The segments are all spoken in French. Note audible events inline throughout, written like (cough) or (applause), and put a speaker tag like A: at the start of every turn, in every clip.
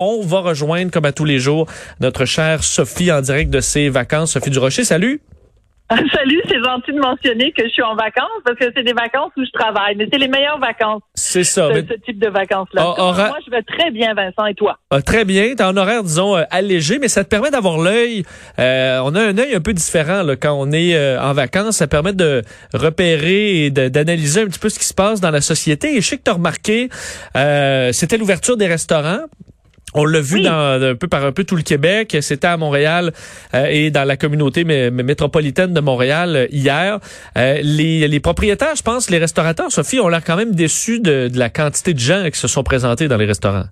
A: On va rejoindre, comme à tous les jours, notre chère Sophie en direct de ses vacances. Sophie Durocher, salut. (laughs)
B: Salut, c'est gentil de mentionner que je suis en vacances parce que c'est des vacances où je travaille, mais c'est les meilleures vacances.
A: C'est ça.
B: Ce, type de vacances-là.
A: Ah,
B: moi, je vais très bien, Vincent, et toi?
A: Ah, très bien. T'as un horaire, disons, euh, allégé, mais ça te permet d'avoir l'œil. Euh, on a un œil un peu différent là, quand on est euh, en vacances. Ça permet de repérer et d'analyser un petit peu ce qui se passe dans la société. Et je sais que tu as remarqué, c'était l'ouverture des restaurants. On l'a vu dans un peu par un peu tout le Québec. C'était à Montréal euh, et dans la communauté métropolitaine de Montréal euh, hier. Euh, les, les, propriétaires, je pense, les restaurateurs, Sophie, ont l'air quand même déçus de, de la quantité de gens qui se sont présentés dans les restaurants.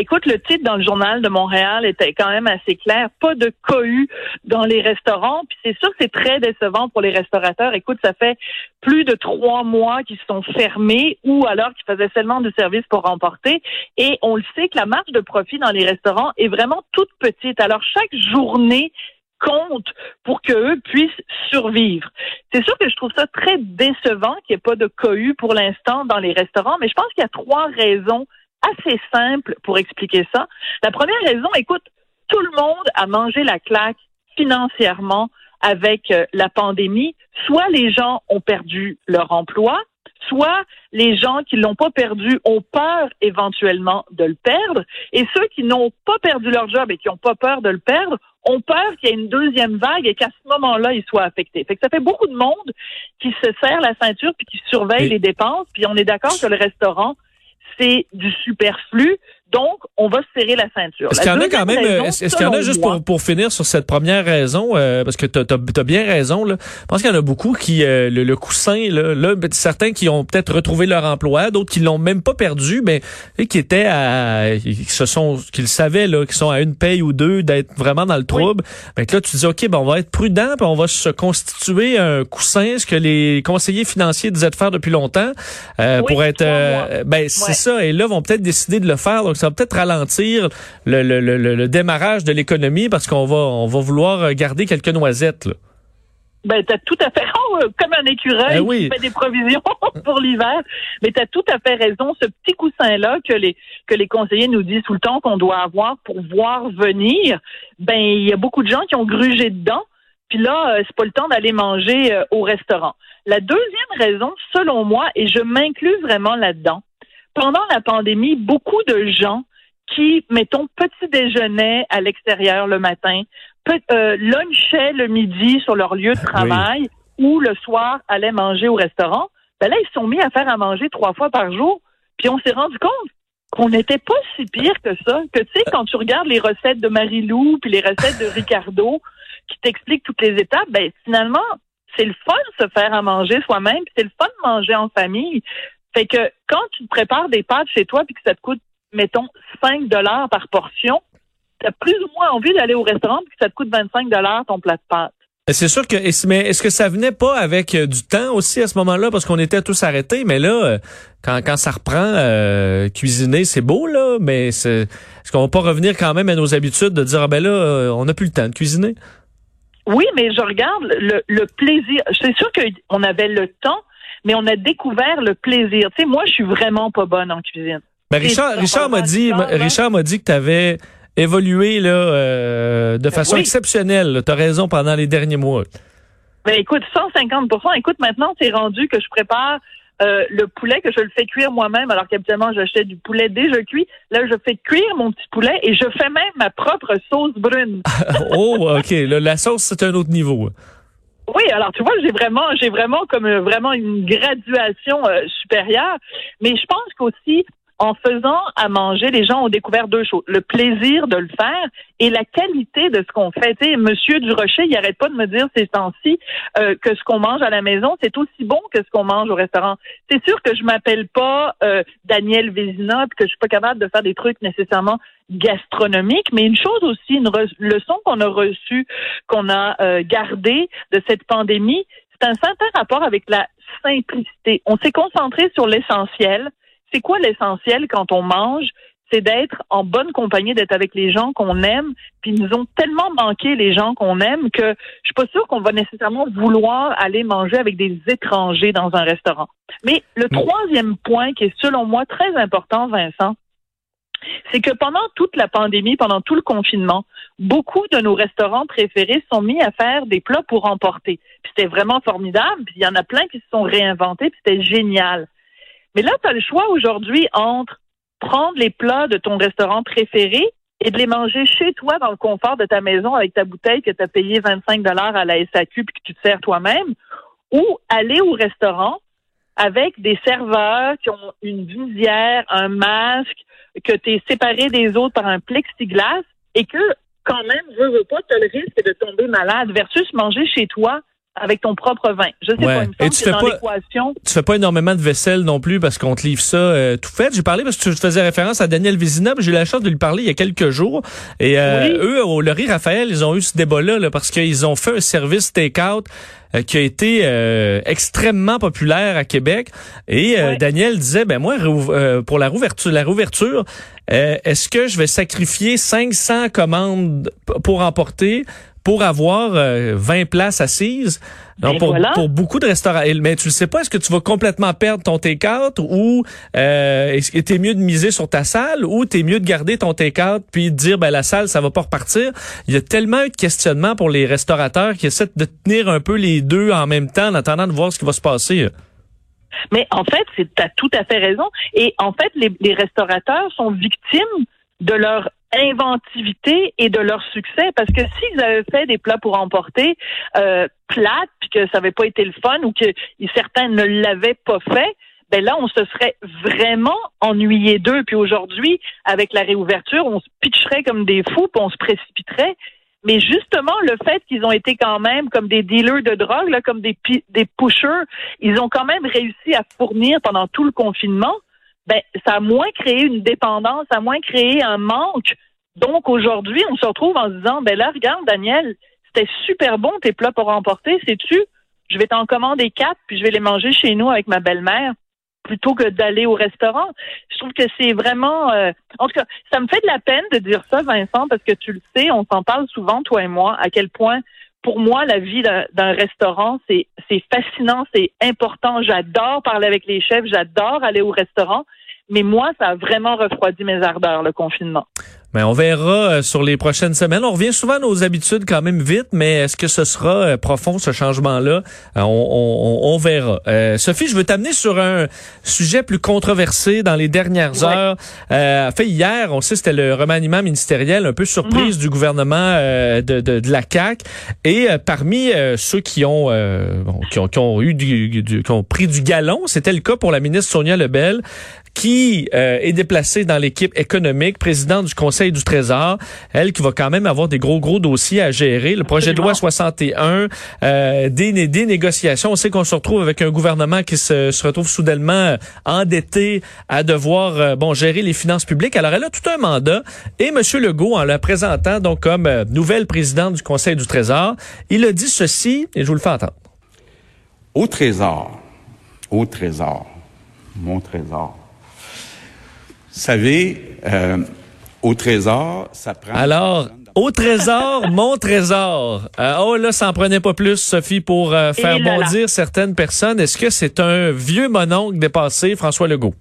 B: Écoute, le titre dans le journal de Montréal était quand même assez clair. Pas de cohue dans les restaurants. Puis c'est sûr que c'est très décevant pour les restaurateurs. Écoute, ça fait plus de trois mois qu'ils sont fermés ou alors qu'ils faisaient seulement du service pour remporter. Et on le sait que la marge de profit dans les restaurants est vraiment toute petite. Alors chaque journée compte pour qu'eux puissent survivre. C'est sûr que je trouve ça très décevant qu'il n'y ait pas de cohue pour l'instant dans les restaurants, mais je pense qu'il y a trois raisons assez simple pour expliquer ça. La première raison, écoute, tout le monde a mangé la claque financièrement avec euh, la pandémie. Soit les gens ont perdu leur emploi, soit les gens qui l'ont pas perdu ont peur éventuellement de le perdre, et ceux qui n'ont pas perdu leur job et qui n'ont pas peur de le perdre ont peur qu'il y ait une deuxième vague et qu'à ce moment-là, ils soient affectés. Fait que ça fait beaucoup de monde qui se serre la ceinture puis qui surveille les dépenses, puis on est d'accord que le restaurant c'est du superflu. Donc, on va se serrer la ceinture.
A: Est-ce qu'il y en a quand même, est-ce qu'il y en a juste pour, pour finir sur cette première raison, euh, parce que tu as, bien raison, là. je pense qu'il y en a beaucoup qui, euh, le, coussin, là, là, ben, certains qui ont peut-être retrouvé leur emploi, d'autres qui l'ont même pas perdu, mais qui étaient à, qui se sont, qui le savaient, là, qui sont à une paye ou deux d'être vraiment dans le trouble. Oui. là, tu dis, OK, ben, on va être prudent, puis on va se constituer un coussin, ce que les conseillers financiers disaient de faire depuis longtemps, euh, pour être, ben, c'est ça, et là, vont peut-être décider de le faire, ça va peut-être ralentir le, le, le, le, démarrage de l'économie parce qu'on va, on va vouloir garder quelques noisettes. Là.
B: Ben, t'as tout à fait (laughs) oh, comme un écureuil ben qui fait des provisions (laughs) pour l'hiver. Mais t'as tout à fait raison. Ce petit coussin-là que les que les conseillers nous disent tout le temps qu'on doit avoir pour voir venir, ben il y a beaucoup de gens qui ont grugé dedans. Puis là, euh, c'est pas le temps d'aller manger euh, au restaurant. La deuxième raison, selon moi, et je m'inclus vraiment là-dedans, pendant la pandémie, beaucoup de gens qui, mettons, petit déjeuner à l'extérieur le matin, euh, lunchaient le midi sur leur lieu de travail ou le soir allaient manger au restaurant, ben là, ils se sont mis à faire à manger trois fois par jour. Puis on s'est rendu compte qu'on n'était pas si pire que ça. Que tu sais, quand tu regardes les recettes de Marie-Lou puis les recettes de Ricardo qui t'expliquent toutes les étapes, ben finalement, c'est le fun de se faire à manger soi-même, c'est le fun de manger en famille. Fait que quand tu prépares des pâtes chez toi puis que ça te coûte, mettons, 5 dollars par portion, tu as plus ou moins envie d'aller au restaurant puis que ça te coûte 25 dollars ton plat de pâtes.
A: C'est sûr que, mais est-ce que ça venait pas avec euh, du temps aussi à ce moment-là? Parce qu'on était tous arrêtés, mais là, euh, quand, quand ça reprend, euh, cuisiner, c'est beau là, mais est-ce qu'on va pas revenir quand même à nos habitudes de dire ah ben là, on n'a plus le temps de cuisiner?
B: Oui, mais je regarde le, le plaisir. C'est sûr qu'on avait le temps, mais on a découvert le plaisir. Tu sais, moi, je suis vraiment pas bonne en cuisine.
A: Mais Richard, Richard m'a dit, Richard m'a dit que tu avais évolué là, euh, de ben façon exceptionnelle. Tu as raison pendant les derniers mois.
B: Ben écoute, 150% Écoute, maintenant, c'est rendu que je prépare euh, le poulet, que je le fais cuire moi-même, alors qu'habituellement, j'achète du poulet déjà cuit. Là, je fais cuire mon petit poulet et je fais même ma propre sauce brune. (laughs)
A: oh, OK. la sauce, c'est un autre niveau.
B: Oui, alors tu vois, j'ai vraiment, j'ai vraiment comme euh, vraiment une graduation euh, supérieure, mais je pense qu'aussi en faisant à manger, les gens ont découvert deux choses le plaisir de le faire et la qualité de ce qu'on fait. Tu sais, Monsieur Durocher, il arrête pas de me dire ces temps-ci euh, que ce qu'on mange à la maison, c'est aussi bon que ce qu'on mange au restaurant. C'est sûr que je m'appelle pas Daniel Vézina, que je suis pas capable de faire des trucs nécessairement gastronomique, mais une chose aussi, une leçon qu'on a reçue, qu'on a euh, gardée de cette pandémie, c'est un certain rapport avec la simplicité. On s'est concentré sur l'essentiel. C'est quoi l'essentiel quand on mange? C'est d'être en bonne compagnie, d'être avec les gens qu'on aime. Puis ils nous ont tellement manqué les gens qu'on aime que je suis pas sûre qu'on va nécessairement vouloir aller manger avec des étrangers dans un restaurant. Mais le troisième point qui est selon moi très important, Vincent, c'est que pendant toute la pandémie, pendant tout le confinement, beaucoup de nos restaurants préférés sont mis à faire des plats pour emporter. c'était vraiment formidable. Puis il y en a plein qui se sont réinventés. Puis c'était génial. Mais là, tu as le choix aujourd'hui entre prendre les plats de ton restaurant préféré et de les manger chez toi dans le confort de ta maison avec ta bouteille que tu as payé 25 dollars à la SAQ puis que tu te sers toi-même ou aller au restaurant avec des serveurs qui ont une visière, un masque, que tu es séparé des autres par un plexiglas et que quand même, je veux pas, tu le risque de tomber malade versus manger chez toi avec ton propre vin. Je sais pas, Et tu fais pas,
A: Tu fais pas énormément de vaisselle non plus parce qu'on te livre ça euh, tout fait. J'ai parlé parce que tu faisais référence à Daniel Vézina, j'ai eu la chance de lui parler il y a quelques jours. Et euh, eux, au Laurie Raphaël, ils ont eu ce débat-là parce qu'ils ont fait un service take-out euh, qui a été extrêmement populaire à Québec. Et Daniel disait, ben moi, pour la rouverture, la rouverture, est-ce que je vais sacrifier 500 commandes pour emporter pour avoir 20 euh, places assises. Donc pour, pour, beaucoup de restaurants. Mais tu ne sais pas, est-ce que tu vas complètement perdre ton T4 ou euh, est-ce que t'es mieux de miser sur ta salle ou t'es mieux de garder ton T4 puis de dire ben la salle ça va pas repartir? Il y a tellement eu de questionnements pour les restaurateurs qui essaient de tenir un peu les deux en même temps en attendant de voir ce qui va se passer.
B: Mais en fait, tu as tout à fait raison. Et en fait, les, les restaurateurs sont victimes de leur inventivité et de leur succès. Parce que s'ils avaient fait des plats pour emporter euh, plates, puis que ça n'avait pas été le fun ou que certains ne l'avaient pas fait, ben là, on se serait vraiment ennuyé d'eux. Puis aujourd'hui, avec la réouverture, on se pitcherait comme des fous, puis on se précipiterait. Mais justement, le fait qu'ils ont été quand même comme des dealers de drogue, là, comme des, des pushers, ils ont quand même réussi à fournir pendant tout le confinement ben, ça a moins créé une dépendance, ça a moins créé un manque. Donc aujourd'hui, on se retrouve en se disant, ben là, regarde, Daniel, c'était super bon tes plats pour emporter, sais-tu? Je vais t'en commander quatre, puis je vais les manger chez nous avec ma belle-mère plutôt que d'aller au restaurant. Je trouve que c'est vraiment... Euh, en tout cas, ça me fait de la peine de dire ça, Vincent, parce que tu le sais, on s'en parle souvent, toi et moi, à quel point, pour moi, la vie d'un restaurant, c'est fascinant, c'est important. J'adore parler avec les chefs, j'adore aller au restaurant. Mais moi, ça a vraiment refroidi mes ardeurs, le confinement.
A: Mais on verra euh, sur les prochaines semaines. On revient souvent à nos habitudes quand même vite, mais est-ce que ce sera euh, profond ce changement-là? Euh, on, on, verra. Sophie, je veux t'amener sur un sujet plus controversé dans les dernières heures. fait hier, on sait c'était le remaniement ministériel, un peu surprise mhm. du gouvernement de, de, de, la CAC. Et parmi ceux qui ont, qui ont qui ont eu du, qui ont pris du galon, c'était le cas pour la ministre Sonia Lebel, qui est déplacée dans l'équipe économique, présidente du Conseil du Trésor, elle qui va quand même avoir des gros, gros dossiers à gérer. Le projet de loi 61, euh, des, des négociations. On sait qu'on se retrouve avec un gouvernement qui se, se retrouve soudainement euh, endetté à devoir euh, bon gérer les finances publiques. Alors, elle a tout un mandat. Et M. Legault, en la présentant donc comme euh, nouvelle présidente du Conseil du Trésor, il a dit ceci, et je vous le fais entendre.
C: Au Trésor, au Trésor, mon Trésor, vous savez, euh, au trésor, ça prend.
A: Alors, au trésor, (laughs) mon trésor. Euh, oh là, ça en prenait pas plus, Sophie, pour euh, faire bondir certaines personnes. Est-ce que c'est un vieux mononcle dépassé, François Legault?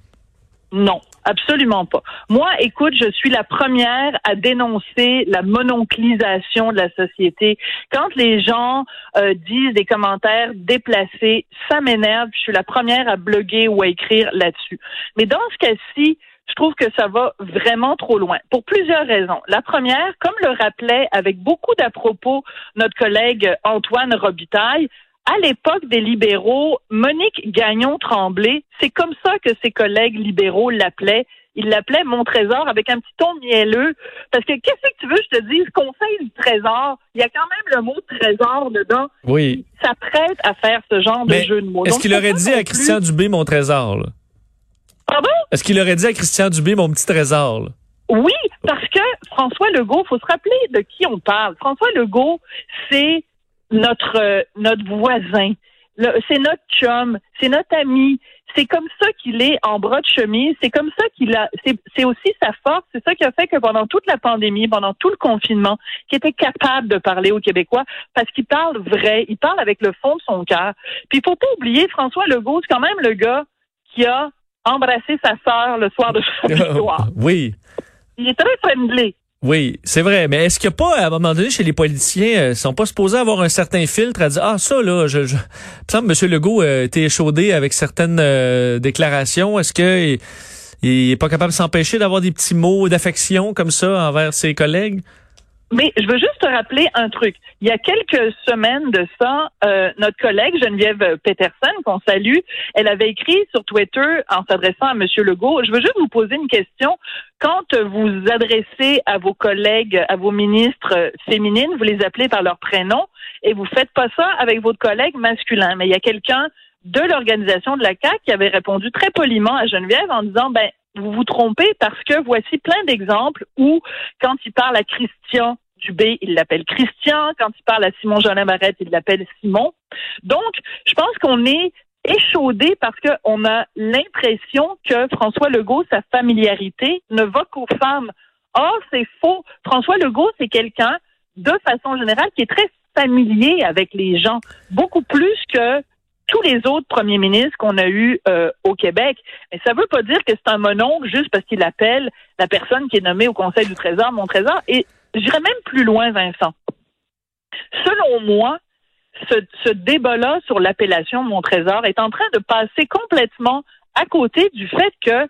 B: Non, absolument pas. Moi, écoute, je suis la première à dénoncer la mononclisation de la société. Quand les gens euh, disent des commentaires déplacés, ça m'énerve. Je suis la première à bloguer ou à écrire là-dessus. Mais dans ce cas-ci, je trouve que ça va vraiment trop loin pour plusieurs raisons. La première, comme le rappelait avec beaucoup d'à-propos notre collègue Antoine Robitaille, à l'époque des libéraux, Monique Gagnon-Tremblay, c'est comme ça que ses collègues libéraux l'appelaient. Ils l'appelaient mon trésor avec un petit ton mielleux. Parce que qu'est-ce que tu veux, je te dise, conseil du trésor, il y a quand même le mot trésor dedans.
A: Oui.
B: Ça prête à faire ce genre de jeu de mots.
A: Est-ce qu'il aurait dit à Christian Dubé mon trésor? Là?
B: Pardon?
A: Est-ce qu'il aurait dit à Christian Dubé mon petit trésor?
B: Oui, parce que François Legault, faut se rappeler de qui on parle. François Legault, c'est notre euh, notre voisin, c'est notre chum, c'est notre ami. C'est comme ça qu'il est en bras de chemise. C'est comme ça qu'il a. C'est aussi sa force. C'est ça qui a fait que pendant toute la pandémie, pendant tout le confinement, qu'il était capable de parler aux Québécois parce qu'il parle vrai. Il parle avec le fond de son cœur. Puis il faut pas oublier, François Legault, c'est quand même le gars qui a embrasser sa sœur le soir de sa (laughs) victoire.
A: oui.
B: il est très friendly.
A: Oui, c'est vrai. Mais est-ce qu'il n'y a pas, à un moment donné, chez les politiciens, euh, ils sont pas supposés avoir un certain filtre à dire, ah, ça, là, je, je... Il me semble M. Legault euh, était échaudé avec certaines euh, déclarations. Est-ce que il, est pas capable de s'empêcher d'avoir des petits mots d'affection comme ça envers ses collègues?
B: Mais je veux juste te rappeler un truc. Il y a quelques semaines de ça, euh, notre collègue Geneviève Peterson, qu'on salue, elle avait écrit sur Twitter en s'adressant à M. Legault, je veux juste vous poser une question. Quand vous adressez à vos collègues, à vos ministres féminines, vous les appelez par leur prénom et vous faites pas ça avec votre collègue masculin. Mais il y a quelqu'un de l'organisation de la CAC qui avait répondu très poliment à Geneviève en disant, ben, vous vous trompez parce que voici plein d'exemples où, quand il parle à Christian Dubé, il l'appelle Christian. Quand il parle à Simon Jolin Barrette, il l'appelle Simon. Donc, je pense qu'on est échaudé parce qu'on a l'impression que François Legault, sa familiarité, ne va qu'aux femmes. Or, c'est faux. François Legault, c'est quelqu'un, de façon générale, qui est très familier avec les gens, beaucoup plus que tous les autres premiers ministres qu'on a eus euh, au Québec. Mais ça ne veut pas dire que c'est un mononcle juste parce qu'il appelle la personne qui est nommée au Conseil du Trésor mon Trésor. Et j'irais même plus loin, Vincent. Selon moi, ce, ce débat-là sur l'appellation mon Trésor est en train de passer complètement à côté du fait que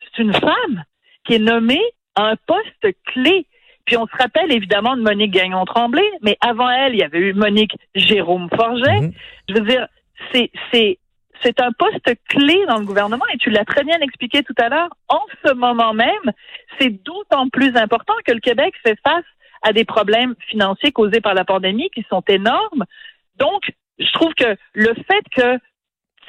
B: c'est une femme qui est nommée à un poste clé. Puis on se rappelle évidemment de Monique Gagnon-Tremblay, mais avant elle, il y avait eu Monique Jérôme Forget. Mhm. Je veux dire, c'est un poste clé dans le gouvernement et tu l'as très bien expliqué tout à l'heure. En ce moment même, c'est d'autant plus important que le Québec fait face à des problèmes financiers causés par la pandémie qui sont énormes. Donc, je trouve que le fait que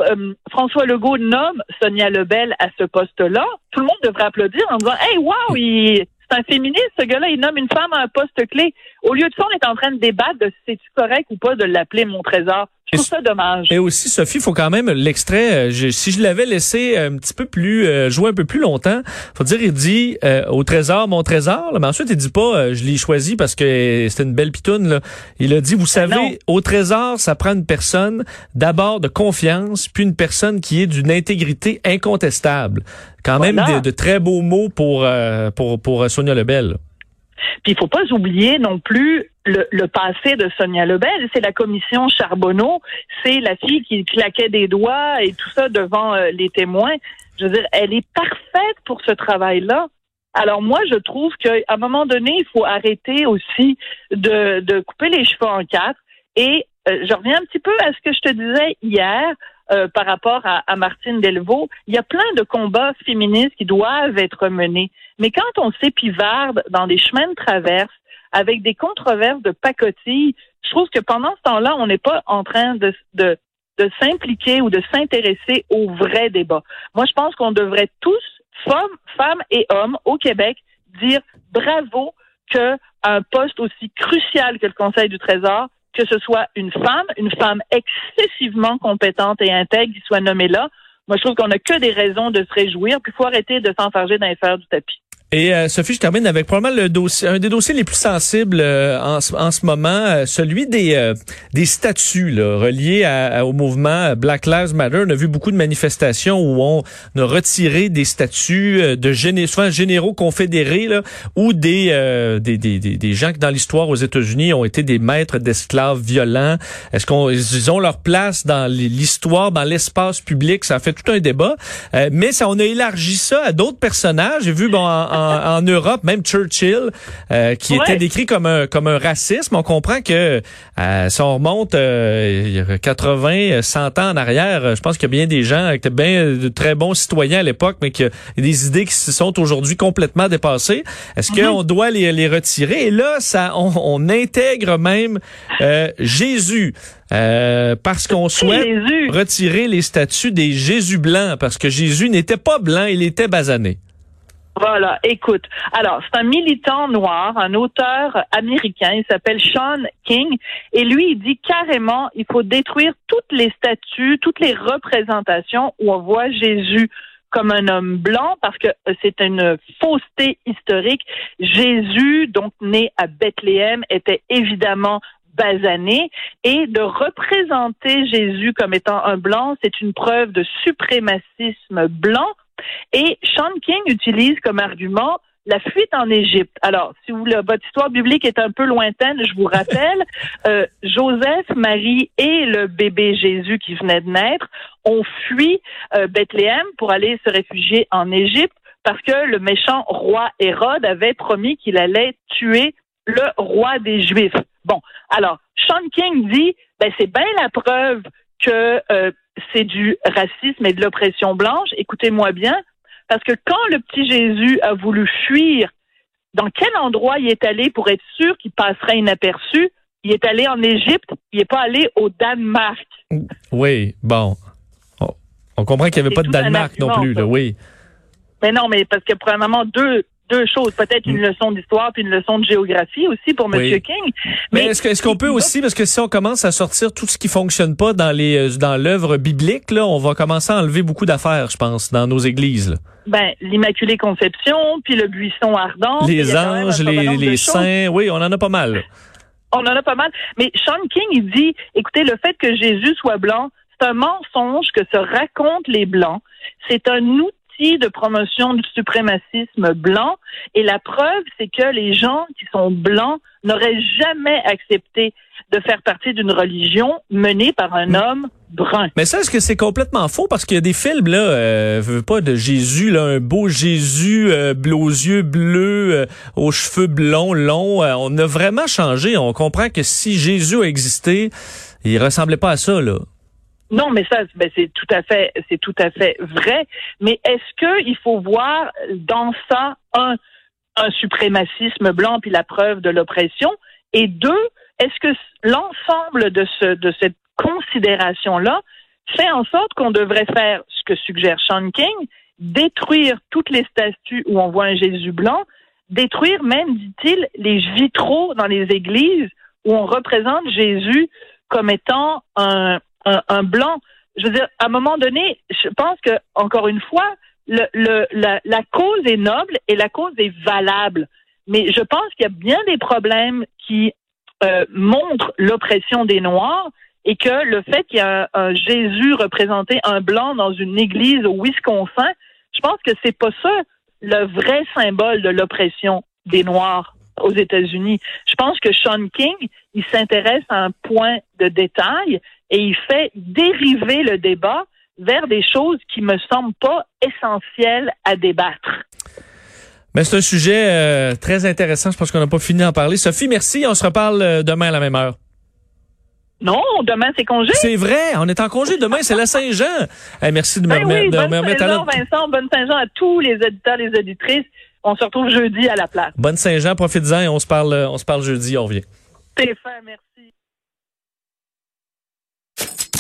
B: euh, François Legault nomme Sonia Lebel à ce poste-là, tout le monde devrait applaudir en disant Hey, wow, c'est un féministe, ce gars-là, il nomme une femme à un poste clé. Au lieu de ça, on est en train de débattre de si c'est correct ou pas de l'appeler mon trésor. Je trouve ça dommage.
A: Et aussi, Sophie, il faut quand même l'extrait. Euh, si je l'avais laissé un petit peu plus euh, jouer un peu plus longtemps, faut dire, il dit euh, au trésor, mon trésor. mais ensuite, il dit pas, je l'ai choisi parce que c'était une belle pitoune. Là. Il a dit, vous ben savez, au trésor, ça prend une personne d'abord de confiance, puis une personne qui est d'une intégrité incontestable. Quand même de, de, très beaux mots pour pour pour Sonia Lebel.
B: Puis il faut pas oublier non plus le, le passé de Sonia Lebel. C'est la commission Charbonneau, c'est la fille qui claquait des doigts et tout ça devant euh, les témoins. Je veux dire, elle est parfaite pour ce travail-là. Alors moi, je trouve qu'à un moment donné, il faut arrêter aussi de, de couper les cheveux en quatre. Et euh, je reviens un petit peu à ce que je te disais hier. Euh, par rapport à, à, Martine Delvaux, il y a plein de combats féministes qui doivent être menés. Mais quand on s'épivarde dans des chemins de traverse avec des controverses de pacotille, je trouve que pendant ce temps-là, on n'est pas en train de, de, s'impliquer ou de s'intéresser au vrai débat. Moi, je pense qu'on devrait tous, femmes, femmes et hommes au Québec, dire bravo que un poste aussi crucial que le Conseil du Trésor, que ce soit une femme, une femme excessivement compétente et intègre qui soit nommée là. Moi, je trouve qu'on n'a que des raisons de se réjouir, puis il faut arrêter de s'enfarger dans les fers du tapis.
A: Et euh, Sophie, je termine avec probablement le dossier, un des dossiers les plus sensibles euh, en, en, ce moment, euh, celui des des statuts là, reliés à, au mouvement Black Lives Matter. On a vu beaucoup de manifestations où on a retiré des statuts de géné souvent généraux confédérés là, ou des, des, des, des, gens qui dans l'histoire aux États-Unis ont été des maîtres d'esclaves violents. Est-ce qu'on ils ont leur place dans l'histoire, dans l'espace public? Ça a fait tout un débat, mais ça on a élargi ça à d'autres personnages. J'ai vu bon en, Europe, même Churchill, euh, qui était décrit comme un comme un racisme. On comprend que euh, si on remonte euh, 80, 100 ans en arrière, je pense qu'il y a bien des gens qui étaient bien de très bons citoyens à l'époque, mais a des idées qui se sont aujourd'hui complètement dépassées. Est-ce mm-hmm. qu'on doit les, les retirer? Et là, ça, on, on intègre même euh, Jésus. Euh, parce qu'on (laughs) souhaite retirer les statuts des Jésus blancs, parce que Jésus n'était pas blanc, il était basané.
B: Voilà, écoute. Alors, c'est un militant noir, un auteur américain, il s'appelle Sean King, et lui, il dit carrément, il faut détruire toutes les statues, toutes les représentations où on voit Jésus comme un homme blanc parce que c'est une fausseté historique. Jésus, donc né à Bethléem, était évidemment basané et de représenter Jésus comme étant un blanc, c'est une preuve de suprémacisme blanc et Sean King utilise comme argument la fuite en Égypte. Alors, si vous, votre histoire biblique est un peu lointaine, je vous rappelle, (laughs) euh, Joseph, Marie et le bébé Jésus qui venait de naître ont fui euh, Bethléem pour aller se réfugier en Égypte parce que le méchant roi Hérode avait promis qu'il allait tuer le roi des Juifs. Bon, alors, Sean King dit, ben, c'est bien la preuve que euh, c'est du racisme et de l'oppression blanche. Écoutez-moi bien, parce que quand le petit Jésus a voulu fuir, dans quel endroit il est allé pour être sûr qu'il passerait inaperçu? Il est allé en Égypte, il n'est pas allé au Danemark.
A: Oui, bon. On comprend qu'il n'y avait pas de Danemark non plus, là, oui.
B: Mais non, mais parce que probablement deux, deux choses, peut-être une mm. leçon d'histoire puis une leçon de géographie aussi pour M. King.
A: Mais, est-ce est qu'on peut aussi, parce que si on commence à sortir tout ce qui fonctionne pas dans les euh, dans l'œuvre biblique, là, on va commencer à enlever beaucoup d'affaires, je pense, dans nos églises.
B: Ben, l'Immaculée Conception, puis le buisson ardent.
A: Les anges, les, les saints, oui, on en a pas mal.
B: On en a pas mal. Mais Sean King, il dit, écoutez, le fait que Jésus soit blanc, c'est un mensonge que se racontent les blancs. C'est un outil de promotion du suprémacisme blanc. Et la preuve, c'est que les gens qui sont blancs n'auraient jamais accepté de faire partie d'une religion menée par un homme brun.
A: Mais ça, est-ce que c'est complètement faux? Parce qu'il y a des films, là, euh, veux pas de Jésus, là, un beau Jésus euh, aux yeux bleus, euh, aux cheveux blonds, longs. Euh, on a vraiment changé. On comprend que si Jésus a existé, il ressemblait pas à ça, là.
B: Non, mais ça, ben, c'est tout à fait, c'est tout à fait vrai. Mais est-ce que il faut voir dans ça un, un suprémacisme blanc puis la preuve de l'oppression? Et deux, est-ce que l'ensemble de ce de cette considération-là fait en sorte qu'on devrait faire ce que suggère Sean King, détruire toutes les statues où on voit un Jésus blanc, détruire même, dit-il, les vitraux dans les églises où on représente Jésus comme étant un, un, blanc. Je veux dire, à un moment donné, je pense que, encore une fois, la cause est noble et la cause est valable. Mais je pense qu'il y a bien des problèmes qui euh, montrent l'oppression des Noirs et que le fait qu'il y a un, Jésus représenté un blanc dans une église au Wisconsin, je pense que c'est pas ça le vrai symbole de l'oppression des Noirs aux États-Unis. Je pense que Sean King, il s'intéresse à un point de détail et il fait dériver le débat vers des choses qui me semblent pas essentielles à débattre.
A: Mais c'est un sujet euh, très intéressant. Je pense qu'on n'a pas fini d'en parler. Sophie, merci. On se reparle euh, demain à la même heure.
B: Non, demain c'est congé.
A: C'est vrai, on est en congé. Demain c'est la Saint-Jean. merci de me, ben
B: remettre, bonne Saint-Jean, Vincent, bonne Saint-Jean à tous les auditeurs, les auditrices. On se retrouve jeudi à la place.
A: Bonne Saint-Jean, profite-en et on se parle, on se parle jeudi. On revient.
B: Fait, merci.